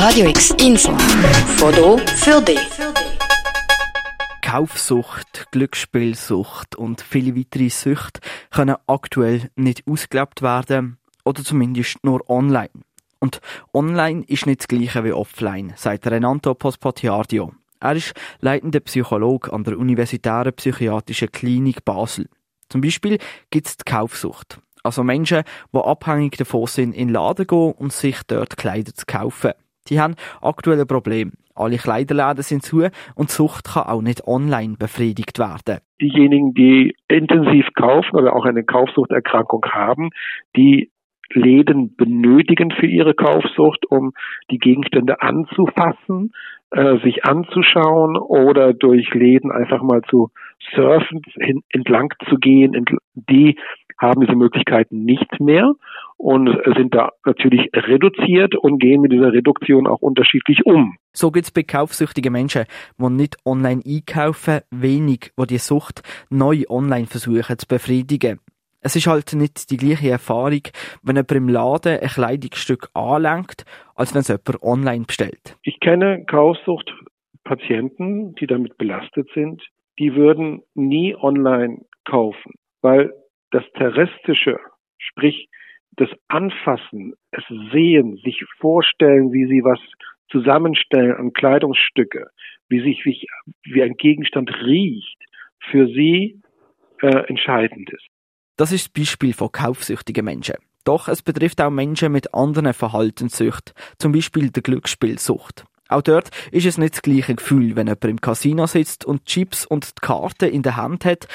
Radio X Info. Foto für dich. Kaufsucht, Glücksspielsucht und viele weitere Süchte können aktuell nicht ausgelebt werden oder zumindest nur online. Und online ist nicht das gleiche wie offline, sagt Renato Pospatiardio. Er ist leitender Psychologe an der Universitären Psychiatrischen Klinik Basel. Zum Beispiel gibt es die Kaufsucht. Also Menschen, die abhängig davon sind, in den Laden gehen und sich dort Kleider zu kaufen. Die haben aktuelle Probleme. Alle Kleiderläden sind zu und Sucht kann auch nicht online befriedigt werden. Diejenigen, die intensiv kaufen oder auch eine Kaufsuchterkrankung haben, die Läden benötigen für ihre Kaufsucht, um die Gegenstände anzufassen, äh, sich anzuschauen oder durch Läden einfach mal zu surfen, hin, entlang zu gehen, die haben diese Möglichkeiten nicht mehr und sind da natürlich reduziert und gehen mit dieser Reduktion auch unterschiedlich um. So gibt es bei kaufsüchtigen Menschen, die nicht online einkaufen, wenig, die die Sucht neu online versuchen zu befriedigen. Es ist halt nicht die gleiche Erfahrung, wenn jemand im Laden ein Kleidungsstück anlenkt, als wenn es jemand online bestellt. Ich kenne Kaufsuchtpatienten, die damit belastet sind, die würden nie online kaufen, weil das Terrestische, sprich das Anfassen, es Sehen, sich vorstellen, wie sie was zusammenstellen an Kleidungsstücke, wie sich wie, wie ein Gegenstand riecht, für sie äh, entscheidend ist. Das ist das Beispiel von kaufsüchtigen Menschen. Doch es betrifft auch Menschen mit anderen Verhaltenssüchten, zum Beispiel der Glücksspielsucht. Auch dort ist es nicht das gleiche Gefühl, wenn jemand im Casino sitzt und Chips und die Karte in der Hand hat,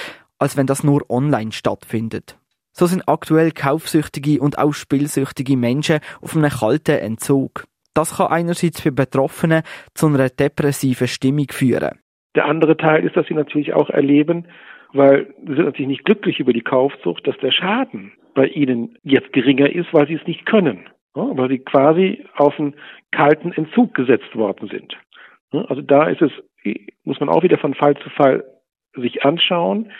als wenn das nur online stattfindet. So sind aktuell kaufsüchtige und auch spielsüchtige Menschen auf einem kalten Entzug. Das kann einerseits für Betroffene zu einer depressiven Stimmung führen. Der andere Teil ist, dass sie natürlich auch erleben, weil sie sind natürlich nicht glücklich über die Kaufsucht, dass der Schaden bei ihnen jetzt geringer ist, weil sie es nicht können. Weil sie quasi auf einen kalten Entzug gesetzt worden sind. Also da ist es, muss man auch wieder von Fall zu Fall sich anschauen.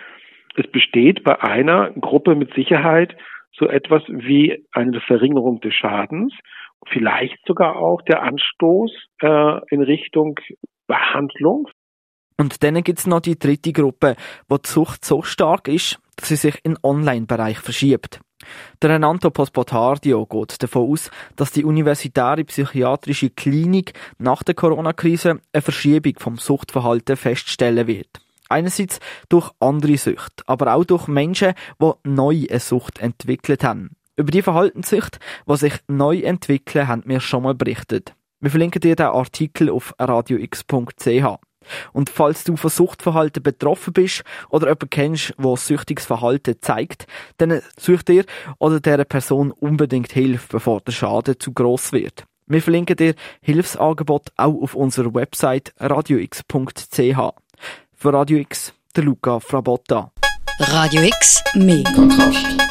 Es besteht bei einer Gruppe mit Sicherheit so etwas wie eine Verringerung des Schadens, vielleicht sogar auch der Anstoß äh, in Richtung Behandlung. Und dann gibt's noch die dritte Gruppe, wo die Sucht so stark ist, dass sie sich in Online-Bereich verschiebt. Der Renato Pospotardio geht davon aus, dass die universitäre psychiatrische Klinik nach der Corona-Krise eine Verschiebung vom Suchtverhalten feststellen wird. Einerseits durch andere Sucht, aber auch durch Menschen, die neu eine Sucht entwickelt haben. Über die Verhaltenssüchte, die sich neu entwickeln, haben wir schon mal berichtet. Wir verlinken dir den Artikel auf radiox.ch. Und falls du von Suchtverhalten betroffen bist oder jemanden kennst, der süchtiges Verhalten zeigt, dann such dir oder dieser Person unbedingt Hilfe, bevor der Schaden zu gross wird. Wir verlinken dir Hilfsangebot auch auf unserer Website radiox.ch. Für Radio X, der Luca Frabotta. Radio X, mehr Kontrast.